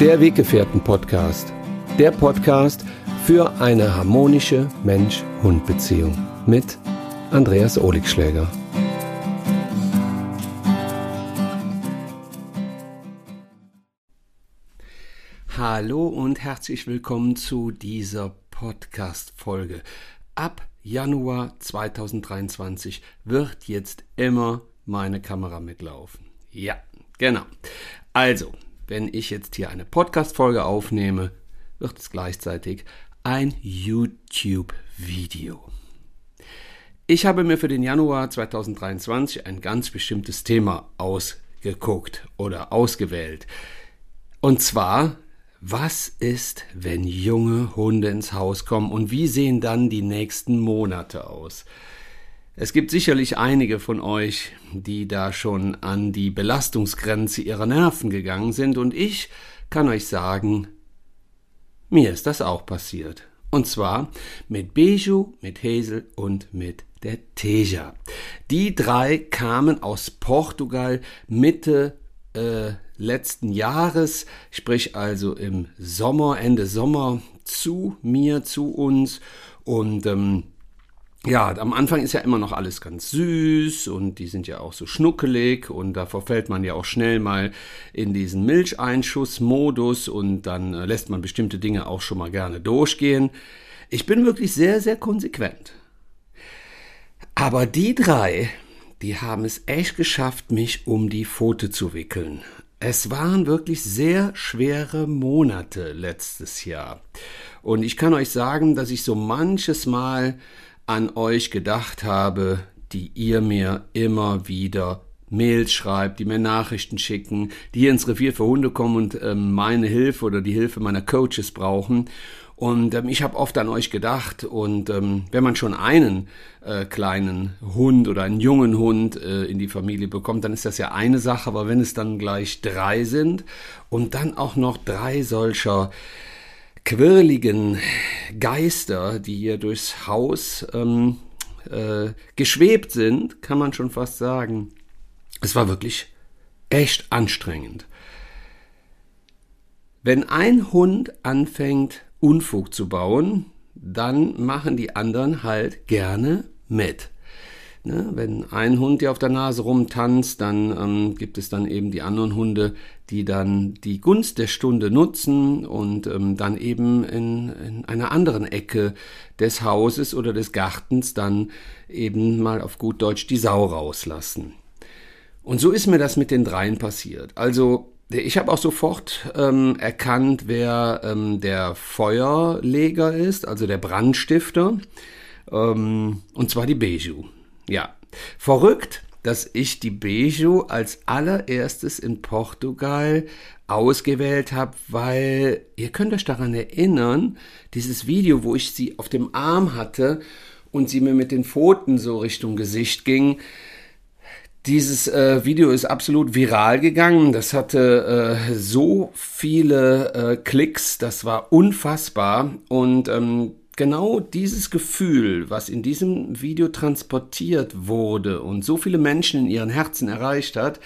Der Weggefährten-Podcast. Der Podcast für eine harmonische Mensch-Hund-Beziehung mit Andreas Oligschläger. Hallo und herzlich willkommen zu dieser Podcast-Folge. Ab Januar 2023 wird jetzt immer meine Kamera mitlaufen. Ja, genau. Also, wenn ich jetzt hier eine Podcast-Folge aufnehme, wird es gleichzeitig ein YouTube-Video. Ich habe mir für den Januar 2023 ein ganz bestimmtes Thema ausgeguckt oder ausgewählt. Und zwar was ist, wenn junge Hunde ins Haus kommen und wie sehen dann die nächsten Monate aus? Es gibt sicherlich einige von euch, die da schon an die Belastungsgrenze ihrer Nerven gegangen sind und ich kann euch sagen, mir ist das auch passiert. Und zwar mit Beju, mit Hazel und mit der Teja. Die drei kamen aus Portugal Mitte äh, letzten Jahres, sprich also im Sommer, Ende Sommer zu mir, zu uns und ähm, ja, am Anfang ist ja immer noch alles ganz süß und die sind ja auch so schnuckelig und da verfällt man ja auch schnell mal in diesen Milcheinschussmodus und dann äh, lässt man bestimmte Dinge auch schon mal gerne durchgehen. Ich bin wirklich sehr, sehr konsequent. Aber die drei, die haben es echt geschafft, mich um die Pfote zu wickeln. Es waren wirklich sehr schwere Monate letztes Jahr. Und ich kann euch sagen, dass ich so manches Mal an euch gedacht habe, die ihr mir immer wieder Mails schreibt, die mir Nachrichten schicken, die hier ins Revier für Hunde kommen und ähm, meine Hilfe oder die Hilfe meiner Coaches brauchen. Und ähm, ich habe oft an euch gedacht. Und ähm, wenn man schon einen äh, kleinen Hund oder einen jungen Hund äh, in die Familie bekommt, dann ist das ja eine Sache. Aber wenn es dann gleich drei sind und dann auch noch drei solcher quirligen Geister, die hier durchs Haus ähm, äh, geschwebt sind, kann man schon fast sagen. Es war wirklich echt anstrengend. Wenn ein Hund anfängt, Unfug zu bauen, dann machen die anderen halt gerne mit. Ne? Wenn ein Hund dir auf der Nase rumtanzt, dann ähm, gibt es dann eben die anderen Hunde, die dann die Gunst der Stunde nutzen und ähm, dann eben in, in einer anderen Ecke des Hauses oder des Gartens dann eben mal auf gut Deutsch die Sau rauslassen. Und so ist mir das mit den dreien passiert. Also ich habe auch sofort ähm, erkannt, wer ähm, der Feuerleger ist, also der Brandstifter. Ähm, und zwar die Beju. Ja, verrückt, dass ich die Beju als allererstes in Portugal ausgewählt habe, weil ihr könnt euch daran erinnern, dieses Video, wo ich sie auf dem Arm hatte und sie mir mit den Pfoten so Richtung Gesicht ging, dieses äh, Video ist absolut viral gegangen. Das hatte äh, so viele äh, Klicks, das war unfassbar. Und ähm, genau dieses Gefühl, was in diesem Video transportiert wurde und so viele Menschen in ihren Herzen erreicht hat,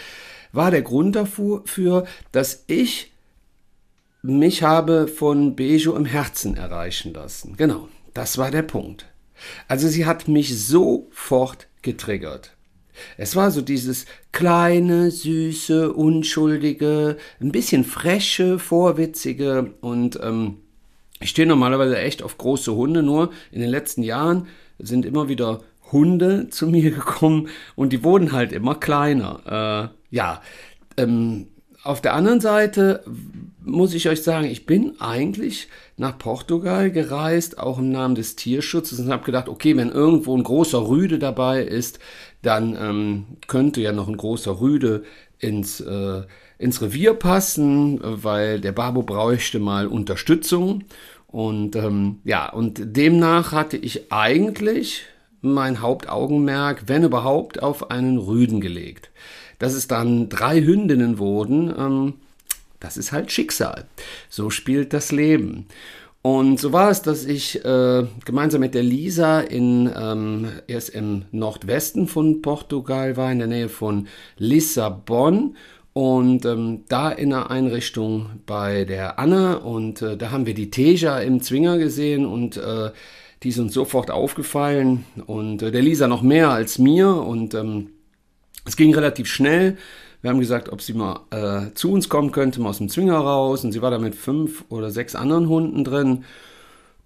war der Grund dafür, dass ich mich habe von Bejo im Herzen erreichen lassen. Genau, das war der Punkt. Also sie hat mich sofort getriggert. Es war so dieses kleine, süße, unschuldige, ein bisschen freche, vorwitzige und ähm, ich stehe normalerweise echt auf große Hunde, nur in den letzten Jahren sind immer wieder Hunde zu mir gekommen und die wurden halt immer kleiner. Äh, ja, ähm, auf der anderen Seite muss ich euch sagen, ich bin eigentlich nach Portugal gereist, auch im Namen des Tierschutzes und habe gedacht, okay, wenn irgendwo ein großer Rüde dabei ist, dann ähm, könnte ja noch ein großer Rüde ins, äh, ins Revier passen, weil der Babo bräuchte mal Unterstützung. Und ähm, ja, und demnach hatte ich eigentlich mein Hauptaugenmerk, wenn überhaupt, auf einen Rüden gelegt. Dass es dann drei Hündinnen wurden, ähm, das ist halt Schicksal. So spielt das Leben. Und so war es, dass ich äh, gemeinsam mit der Lisa in, ähm, erst im Nordwesten von Portugal war, in der Nähe von Lissabon. Und ähm, da in der Einrichtung bei der Anne und äh, da haben wir die Teja im Zwinger gesehen und äh, die uns sofort aufgefallen und äh, der Lisa noch mehr als mir und ähm, es ging relativ schnell. Wir haben gesagt, ob sie mal äh, zu uns kommen könnte, mal aus dem Zwinger raus und sie war da mit fünf oder sechs anderen Hunden drin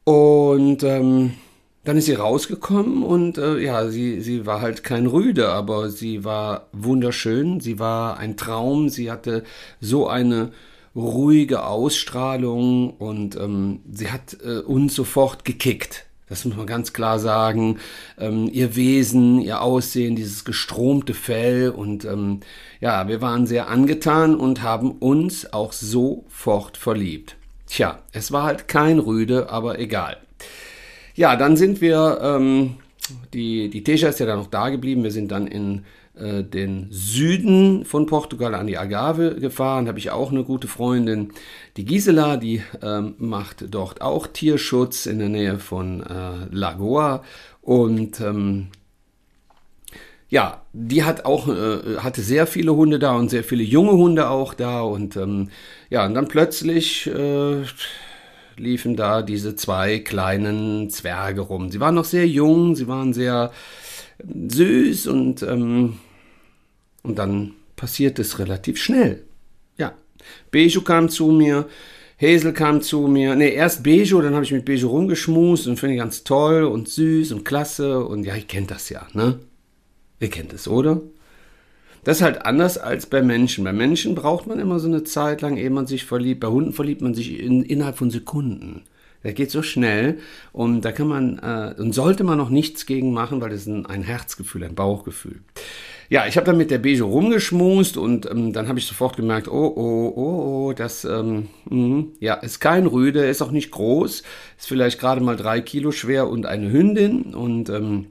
und ähm, dann ist sie rausgekommen und äh, ja, sie, sie war halt kein Rüde, aber sie war wunderschön, sie war ein Traum, sie hatte so eine ruhige Ausstrahlung und ähm, sie hat äh, uns sofort gekickt. Das muss man ganz klar sagen. Ähm, ihr Wesen, ihr Aussehen, dieses gestromte Fell und ähm, ja, wir waren sehr angetan und haben uns auch sofort verliebt. Tja, es war halt kein Rüde, aber egal. Ja, dann sind wir, ähm, die, die Teja ist ja dann noch da geblieben. Wir sind dann in äh, den Süden von Portugal an die Algarve gefahren. Da habe ich auch eine gute Freundin, die Gisela, die ähm, macht dort auch Tierschutz in der Nähe von äh, Lagoa. Und ähm, ja, die hat auch, äh, hatte sehr viele Hunde da und sehr viele junge Hunde auch da. Und ähm, ja, und dann plötzlich äh, liefen da diese zwei kleinen Zwerge rum. Sie waren noch sehr jung, sie waren sehr ähm, süß und, ähm, und dann passiert es relativ schnell. Ja, Beju kam zu mir, Hazel kam zu mir. Ne, erst Bejo, dann habe ich mit Bejo rumgeschmust und finde ganz toll und süß und klasse. Und ja, ich kennt das ja, ne? Ihr kennt es, oder? Das ist halt anders als bei Menschen. Bei Menschen braucht man immer so eine Zeit lang, ehe man sich verliebt. Bei Hunden verliebt man sich in, innerhalb von Sekunden. Der geht so schnell und da kann man äh, und sollte man noch nichts gegen machen, weil das ist ein, ein Herzgefühl, ein Bauchgefühl. Ja, ich habe dann mit der Beige rumgeschmust und ähm, dann habe ich sofort gemerkt, oh, oh, oh, oh, das, ähm, mh, ja, ist kein Rüde, ist auch nicht groß, ist vielleicht gerade mal drei Kilo schwer und eine Hündin und ähm,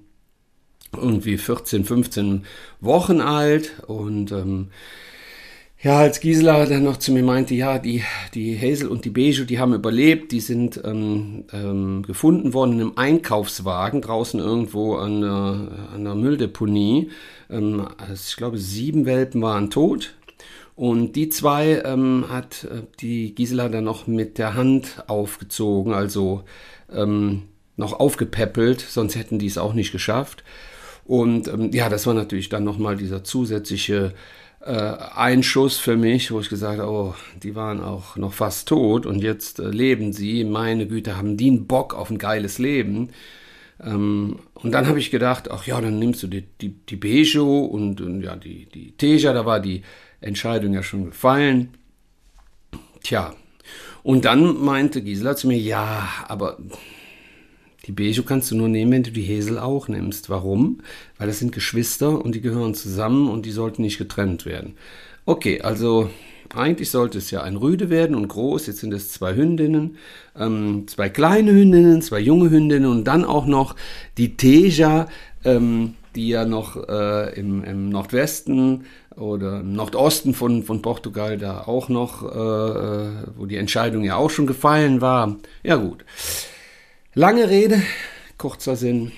irgendwie 14, 15 Wochen alt und ähm, ja, als Gisela dann noch zu mir meinte, ja, die, die Hazel und die Beige, die haben überlebt, die sind ähm, ähm, gefunden worden in einem Einkaufswagen draußen irgendwo an der, an der Mülldeponie. Ähm, also ich glaube, sieben Welpen waren tot. Und die zwei ähm, hat äh, die Gisela dann noch mit der Hand aufgezogen, also ähm, noch aufgepäppelt, sonst hätten die es auch nicht geschafft. Und ähm, ja, das war natürlich dann nochmal dieser zusätzliche äh, Einschuss für mich, wo ich gesagt habe, oh, die waren auch noch fast tot und jetzt äh, leben sie. Meine Güte, haben die einen Bock auf ein geiles Leben. Ähm, und dann habe ich gedacht, ach ja, dann nimmst du die, die, die Bejo und, und ja, die, die Teja, da war die Entscheidung ja schon gefallen. Tja, und dann meinte Gisela zu mir, ja, aber die Bejo kannst du nur nehmen, wenn du die Hesel auch nimmst. Warum? Weil das sind Geschwister und die gehören zusammen und die sollten nicht getrennt werden. Okay, also eigentlich sollte es ja ein Rüde werden und groß. Jetzt sind es zwei Hündinnen, ähm, zwei kleine Hündinnen, zwei junge Hündinnen und dann auch noch die Teja, ähm, die ja noch äh, im, im, Nordwesten oder im Nordosten von, von Portugal da auch noch, äh, äh wo die Entscheidung ja auch schon gefallen war. Ja gut. Lange Rede, kurzer Sinn.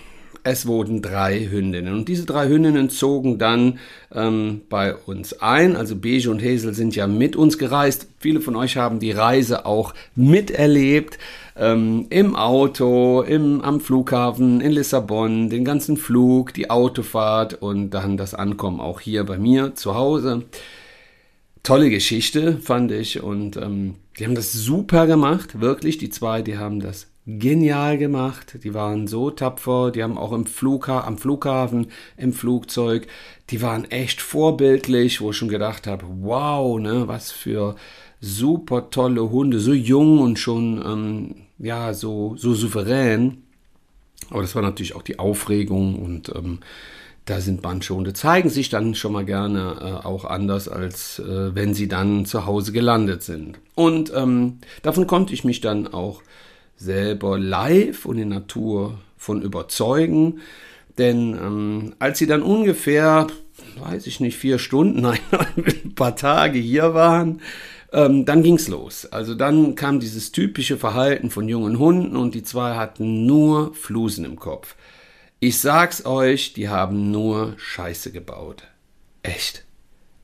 Es wurden drei Hündinnen und diese drei Hündinnen zogen dann ähm, bei uns ein. Also Beige und Hazel sind ja mit uns gereist. Viele von euch haben die Reise auch miterlebt. Ähm, Im Auto, im, am Flughafen in Lissabon, den ganzen Flug, die Autofahrt und dann das Ankommen auch hier bei mir zu Hause. Tolle Geschichte, fand ich. Und ähm, die haben das super gemacht, wirklich. Die zwei, die haben das genial gemacht. Die waren so tapfer. Die haben auch im Flugha am Flughafen, im Flugzeug, die waren echt vorbildlich, wo ich schon gedacht habe, wow, ne, was für super tolle Hunde, so jung und schon ähm, ja so so souverän. Aber das war natürlich auch die Aufregung und ähm, da sind Bandschonde, zeigen sich dann schon mal gerne äh, auch anders, als äh, wenn sie dann zu Hause gelandet sind. Und ähm, davon konnte ich mich dann auch selber live und in Natur von überzeugen. Denn ähm, als sie dann ungefähr, weiß ich nicht, vier Stunden, nein, ein paar Tage hier waren, ähm, dann ging's los. Also dann kam dieses typische Verhalten von jungen Hunden und die zwei hatten nur Flusen im Kopf. Ich sag's euch, die haben nur Scheiße gebaut. Echt.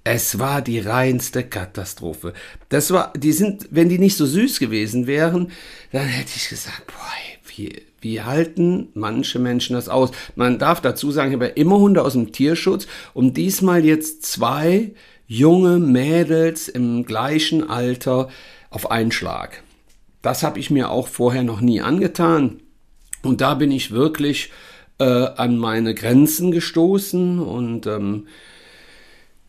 Es war die reinste Katastrophe. Das war, die sind, wenn die nicht so süß gewesen wären, dann hätte ich gesagt, boah, wie, wie halten manche Menschen das aus? Man darf dazu sagen, ich habe ja immer Hunde aus dem Tierschutz und diesmal jetzt zwei junge Mädels im gleichen Alter auf einen Schlag. Das habe ich mir auch vorher noch nie angetan. Und da bin ich wirklich äh, an meine Grenzen gestoßen und ähm,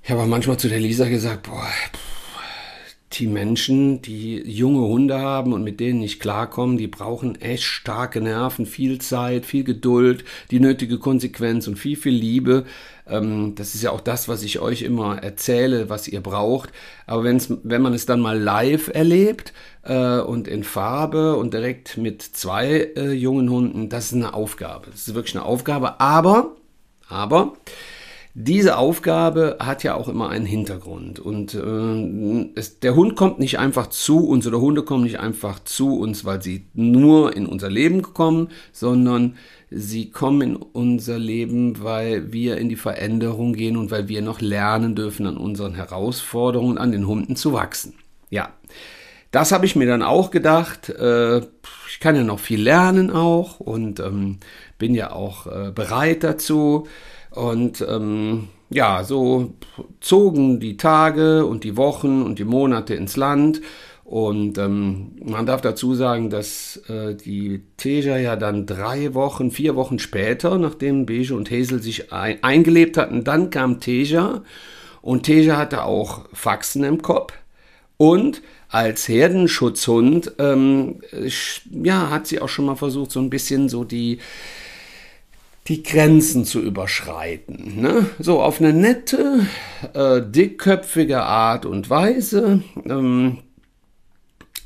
ich habe manchmal zu der Lisa gesagt, boah, die Menschen, die junge Hunde haben und mit denen nicht klarkommen, die brauchen echt starke Nerven, viel Zeit, viel Geduld, die nötige Konsequenz und viel, viel Liebe. Ähm, das ist ja auch das, was ich euch immer erzähle, was ihr braucht. Aber wenn's, wenn man es dann mal live erlebt äh, und in Farbe und direkt mit zwei äh, jungen Hunden, das ist eine Aufgabe. Das ist wirklich eine Aufgabe. Aber, aber, diese Aufgabe hat ja auch immer einen Hintergrund und äh, es, der Hund kommt nicht einfach zu uns oder Hunde kommen nicht einfach zu uns, weil sie nur in unser Leben kommen, sondern sie kommen in unser Leben, weil wir in die Veränderung gehen und weil wir noch lernen dürfen, an unseren Herausforderungen, an den Hunden zu wachsen. Ja, das habe ich mir dann auch gedacht. Äh, ich kann ja noch viel lernen auch und ähm, bin ja auch äh, bereit dazu. Und ähm, ja, so zogen die Tage und die Wochen und die Monate ins Land. Und ähm, man darf dazu sagen, dass äh, die Teja ja dann drei Wochen, vier Wochen später, nachdem Beige und Hazel sich ein eingelebt hatten, dann kam Teja. Und Teja hatte auch Faxen im Kopf. Und als Herdenschutzhund, ähm, ja, hat sie auch schon mal versucht, so ein bisschen so die, die Grenzen zu überschreiten. Ne? So auf eine nette, äh, dickköpfige Art und Weise. Ähm,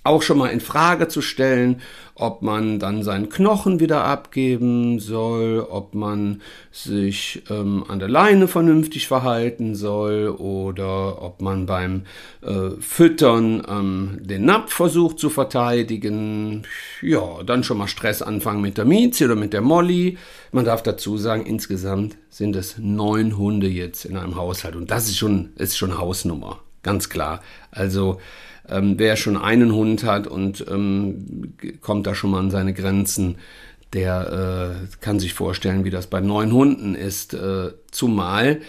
auch schon mal in Frage zu stellen, ob man dann seinen Knochen wieder abgeben soll, ob man sich ähm, an der Leine vernünftig verhalten soll oder ob man beim äh, Füttern ähm, den Napf versucht zu verteidigen. Ja, dann schon mal Stress anfangen mit der Miezi oder mit der Molly. Man darf dazu sagen, insgesamt sind es neun Hunde jetzt in einem Haushalt und das ist schon, ist schon Hausnummer, ganz klar. Also ähm, wer schon einen Hund hat und ähm, kommt da schon mal an seine Grenzen, der äh, kann sich vorstellen, wie das bei neun Hunden ist. Äh, zumal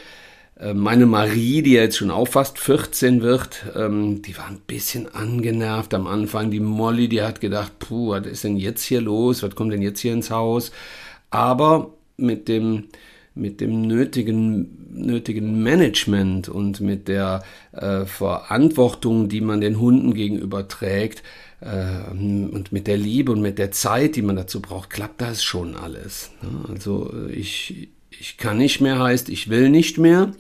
äh, meine Marie, die jetzt schon auch fast 14 wird, ähm, die war ein bisschen angenervt am Anfang. Die Molly, die hat gedacht, puh, was ist denn jetzt hier los? Was kommt denn jetzt hier ins Haus? Aber mit dem mit dem nötigen, nötigen Management und mit der äh, Verantwortung, die man den Hunden gegenüber trägt äh, und mit der Liebe und mit der Zeit, die man dazu braucht, klappt das schon alles. Ne? Also ich, ich kann nicht mehr heißt, ich will nicht mehr.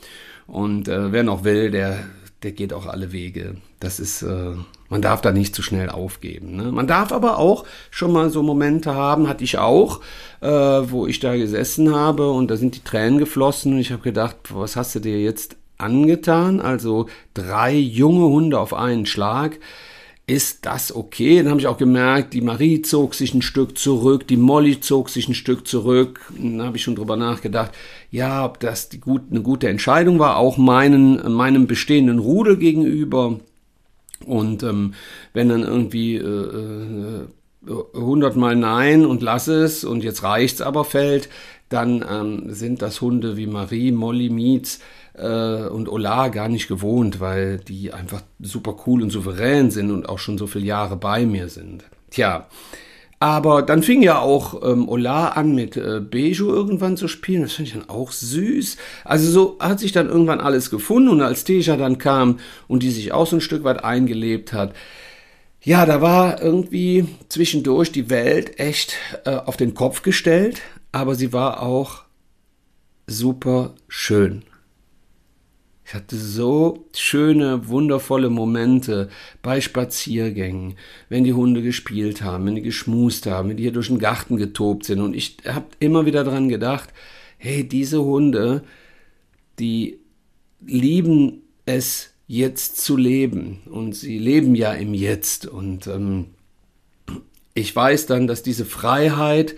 Und äh, wer noch will, der, der geht auch alle Wege. Das ist, äh, man darf da nicht zu schnell aufgeben. Ne? Man darf aber auch schon mal so Momente haben, hatte ich auch, äh, wo ich da gesessen habe und da sind die Tränen geflossen und ich habe gedacht, was hast du dir jetzt angetan? Also drei junge Hunde auf einen Schlag. Ist das okay? Dann habe ich auch gemerkt, die Marie zog sich ein Stück zurück, die Molly zog sich ein Stück zurück. Dann habe ich schon drüber nachgedacht, ja, ob das die gut, eine gute Entscheidung war, auch meinen, meinem bestehenden Rudel gegenüber. Und ähm, wenn dann irgendwie äh, 100 äh, Mal Nein und lass es und jetzt reicht's aber fällt, dann ähm, sind das Hunde wie Marie, Molly, Mietz äh, und Ola gar nicht gewohnt, weil die einfach super cool und souverän sind und auch schon so viele Jahre bei mir sind. Tja, aber dann fing ja auch ähm, Ola an mit äh, Beju irgendwann zu spielen. Das fand ich dann auch süß. Also so hat sich dann irgendwann alles gefunden und als Teja dann kam und die sich auch so ein Stück weit eingelebt hat, ja, da war irgendwie zwischendurch die Welt echt äh, auf den Kopf gestellt, aber sie war auch super schön. Ich hatte so schöne, wundervolle Momente bei Spaziergängen, wenn die Hunde gespielt haben, wenn die geschmust haben, wenn die hier durch den Garten getobt sind. Und ich habe immer wieder dran gedacht, hey, diese Hunde, die lieben es jetzt zu leben. Und sie leben ja im Jetzt. Und ähm, ich weiß dann, dass diese Freiheit,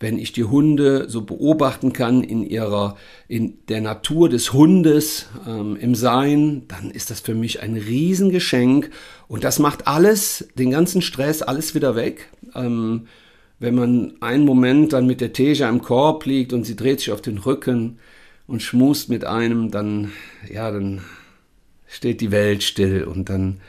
wenn ich die Hunde so beobachten kann in ihrer, in der Natur des Hundes, ähm, im Sein, dann ist das für mich ein Riesengeschenk und das macht alles, den ganzen Stress, alles wieder weg. Ähm, wenn man einen Moment dann mit der Teja im Korb liegt und sie dreht sich auf den Rücken und schmust mit einem, dann, ja, dann steht die Welt still und dann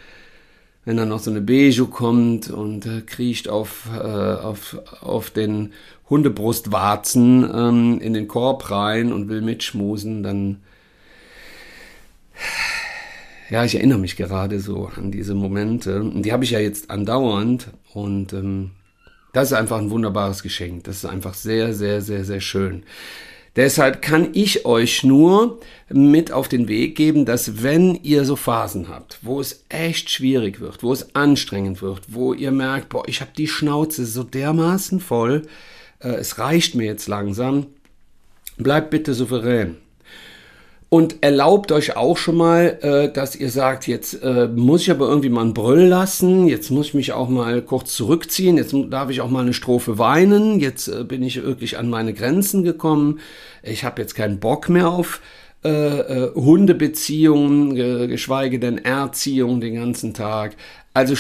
wenn dann noch so eine Beju kommt und äh, kriecht auf, äh, auf, auf den Hundebrustwarzen ähm, in den Korb rein und will mitschmusen, dann ja, ich erinnere mich gerade so an diese Momente. Und die habe ich ja jetzt andauernd und ähm, das ist einfach ein wunderbares Geschenk. Das ist einfach sehr, sehr, sehr, sehr schön. Deshalb kann ich euch nur mit auf den Weg geben, dass wenn ihr so Phasen habt, wo es echt schwierig wird, wo es anstrengend wird, wo ihr merkt, boah, ich habe die Schnauze so dermaßen voll, es reicht mir jetzt langsam, bleibt bitte souverän. Und erlaubt euch auch schon mal, äh, dass ihr sagt, jetzt äh, muss ich aber irgendwie mal einen Brüll lassen, jetzt muss ich mich auch mal kurz zurückziehen, jetzt darf ich auch mal eine Strophe weinen, jetzt äh, bin ich wirklich an meine Grenzen gekommen, ich habe jetzt keinen Bock mehr auf äh, äh, Hundebeziehungen, geschweige denn Erziehung den ganzen Tag. Also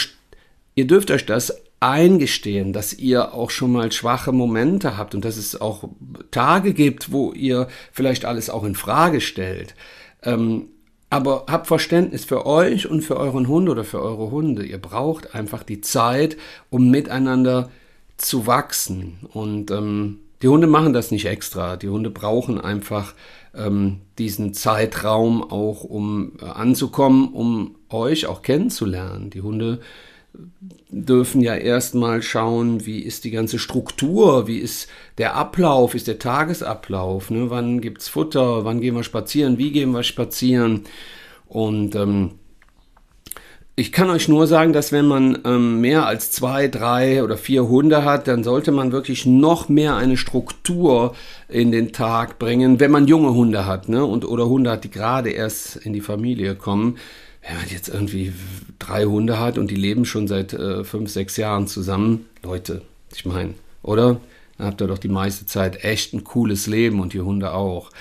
ihr dürft euch das eingestehen, dass ihr auch schon mal schwache Momente habt und dass es auch Tage gibt, wo ihr vielleicht alles auch in Frage stellt. Ähm, aber habt Verständnis für euch und für euren Hund oder für eure Hunde. Ihr braucht einfach die Zeit, um miteinander zu wachsen. Und ähm, die Hunde machen das nicht extra. Die Hunde brauchen einfach ähm, diesen Zeitraum auch, um äh, anzukommen, um euch auch kennenzulernen. Die Hunde dürfen ja erstmal schauen, wie ist die ganze Struktur, wie ist der Ablauf, ist der Tagesablauf, ne? wann es Futter, wann gehen wir spazieren, wie gehen wir spazieren. Und ähm, ich kann euch nur sagen, dass wenn man ähm, mehr als zwei, drei oder vier Hunde hat, dann sollte man wirklich noch mehr eine Struktur in den Tag bringen, wenn man junge Hunde hat, ne? Und oder Hunde hat, die gerade erst in die Familie kommen wenn man jetzt irgendwie drei Hunde hat und die leben schon seit äh, fünf, sechs Jahren zusammen, Leute, ich meine, oder? Dann habt ihr doch die meiste Zeit echt ein cooles Leben und die Hunde auch.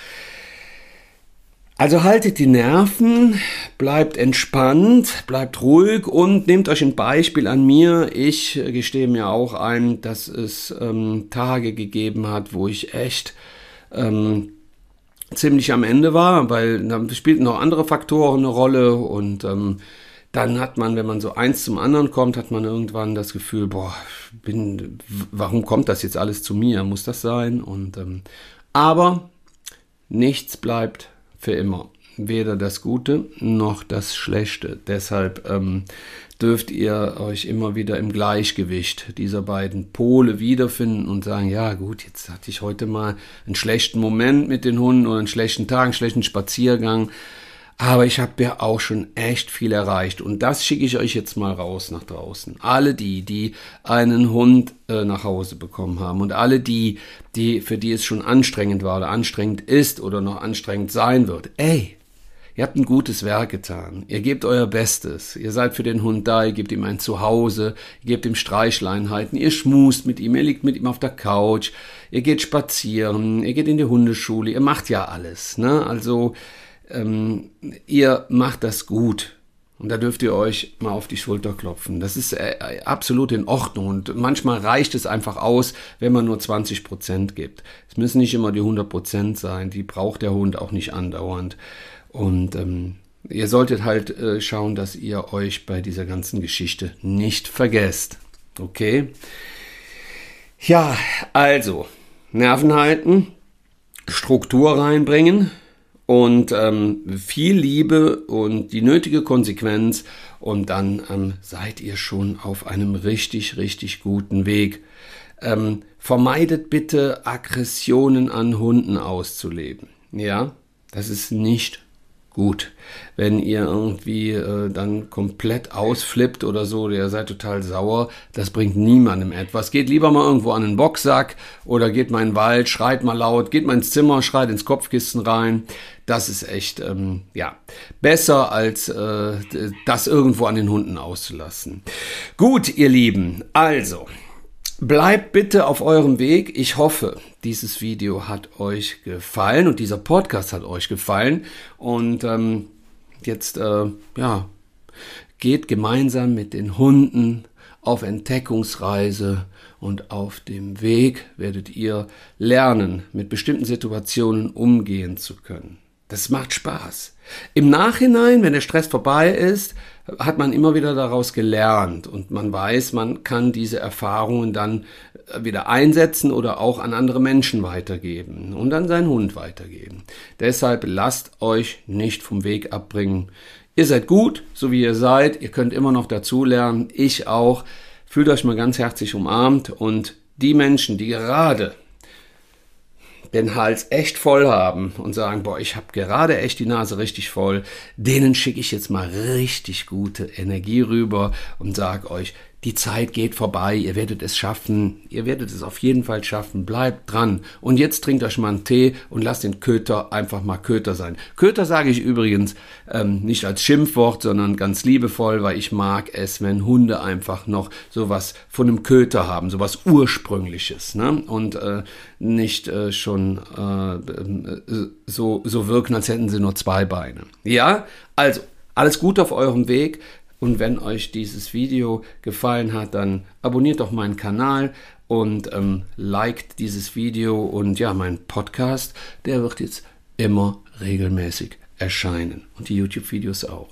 Also haltet die Nerven, bleibt entspannt, bleibt ruhig und nehmt euch ein Beispiel an mir. Ich gestehe mir auch ein, dass es ähm, Tage gegeben hat, wo ich echt ähm, ziemlich am Ende war, weil da spielten noch andere Faktoren eine Rolle und ähm, dann hat man, wenn man so eins zum anderen kommt, hat man irgendwann das Gefühl, boah, bin, warum kommt das jetzt alles zu mir? Muss das sein? Und ähm, aber nichts bleibt für immer weder das Gute noch das Schlechte. Deshalb ähm, dürft ihr euch immer wieder im Gleichgewicht dieser beiden Pole wiederfinden und sagen, ja gut, jetzt hatte ich heute mal einen schlechten Moment mit den Hunden oder einen schlechten Tag, einen schlechten Spaziergang. Aber ich habe ja auch schon echt viel erreicht. Und das schicke ich euch jetzt mal raus nach draußen. Alle die, die einen Hund äh, nach Hause bekommen haben und alle die, die, für die es schon anstrengend war oder anstrengend ist oder noch anstrengend sein wird. Ey, Ihr habt ein gutes Werk getan. Ihr gebt euer Bestes. Ihr seid für den Hund da, ihr gebt ihm ein Zuhause, ihr gebt ihm Streichleinheiten, ihr schmust mit ihm, ihr liegt mit ihm auf der Couch, ihr geht spazieren, ihr geht in die Hundeschule, ihr macht ja alles. Ne? Also ähm, ihr macht das gut. Und da dürft ihr euch mal auf die Schulter klopfen. Das ist äh, absolut in Ordnung. Und manchmal reicht es einfach aus, wenn man nur 20 Prozent gibt. Es müssen nicht immer die 100 Prozent sein. Die braucht der Hund auch nicht andauernd. Und ähm, ihr solltet halt äh, schauen, dass ihr euch bei dieser ganzen Geschichte nicht vergesst. Okay? Ja, also, Nerven halten, Struktur reinbringen und ähm, viel Liebe und die nötige Konsequenz und dann ähm, seid ihr schon auf einem richtig, richtig guten Weg. Ähm, vermeidet bitte Aggressionen an Hunden auszuleben. Ja, das ist nicht gut. Wenn ihr irgendwie äh, dann komplett ausflippt oder so, ihr seid total sauer, das bringt niemandem etwas. Geht lieber mal irgendwo an den Boxsack oder geht mal in den Wald, schreit mal laut, geht mal ins Zimmer, schreit ins Kopfkissen rein. Das ist echt, ähm, ja, besser als äh, das irgendwo an den Hunden auszulassen. Gut, ihr Lieben, also, Bleibt bitte auf eurem Weg. Ich hoffe, dieses Video hat euch gefallen und dieser Podcast hat euch gefallen. Und ähm, jetzt, äh, ja, geht gemeinsam mit den Hunden auf Entdeckungsreise und auf dem Weg werdet ihr lernen, mit bestimmten Situationen umgehen zu können. Das macht Spaß. Im Nachhinein, wenn der Stress vorbei ist, hat man immer wieder daraus gelernt und man weiß, man kann diese Erfahrungen dann wieder einsetzen oder auch an andere Menschen weitergeben und an seinen Hund weitergeben. Deshalb lasst euch nicht vom Weg abbringen. Ihr seid gut, so wie ihr seid. Ihr könnt immer noch dazulernen. Ich auch. Fühlt euch mal ganz herzlich umarmt und die Menschen, die gerade den Hals echt voll haben und sagen, boah, ich habe gerade echt die Nase richtig voll, denen schicke ich jetzt mal richtig gute Energie rüber und sage euch, die Zeit geht vorbei, ihr werdet es schaffen, ihr werdet es auf jeden Fall schaffen, bleibt dran. Und jetzt trinkt euch mal einen Tee und lasst den Köter einfach mal Köter sein. Köter sage ich übrigens ähm, nicht als Schimpfwort, sondern ganz liebevoll, weil ich mag es, wenn Hunde einfach noch sowas von einem Köter haben, sowas Ursprüngliches. Ne? Und äh, nicht äh, schon äh, so, so wirken, als hätten sie nur zwei Beine. Ja, also alles gut auf eurem Weg. Und wenn euch dieses Video gefallen hat, dann abonniert doch meinen Kanal und ähm, liked dieses Video und ja, mein Podcast, der wird jetzt immer regelmäßig erscheinen und die YouTube-Videos auch.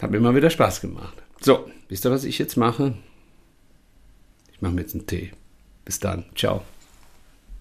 Hat mir immer wieder Spaß gemacht. So, wisst ihr, was ich jetzt mache? Ich mache mir jetzt einen Tee. Bis dann. Ciao.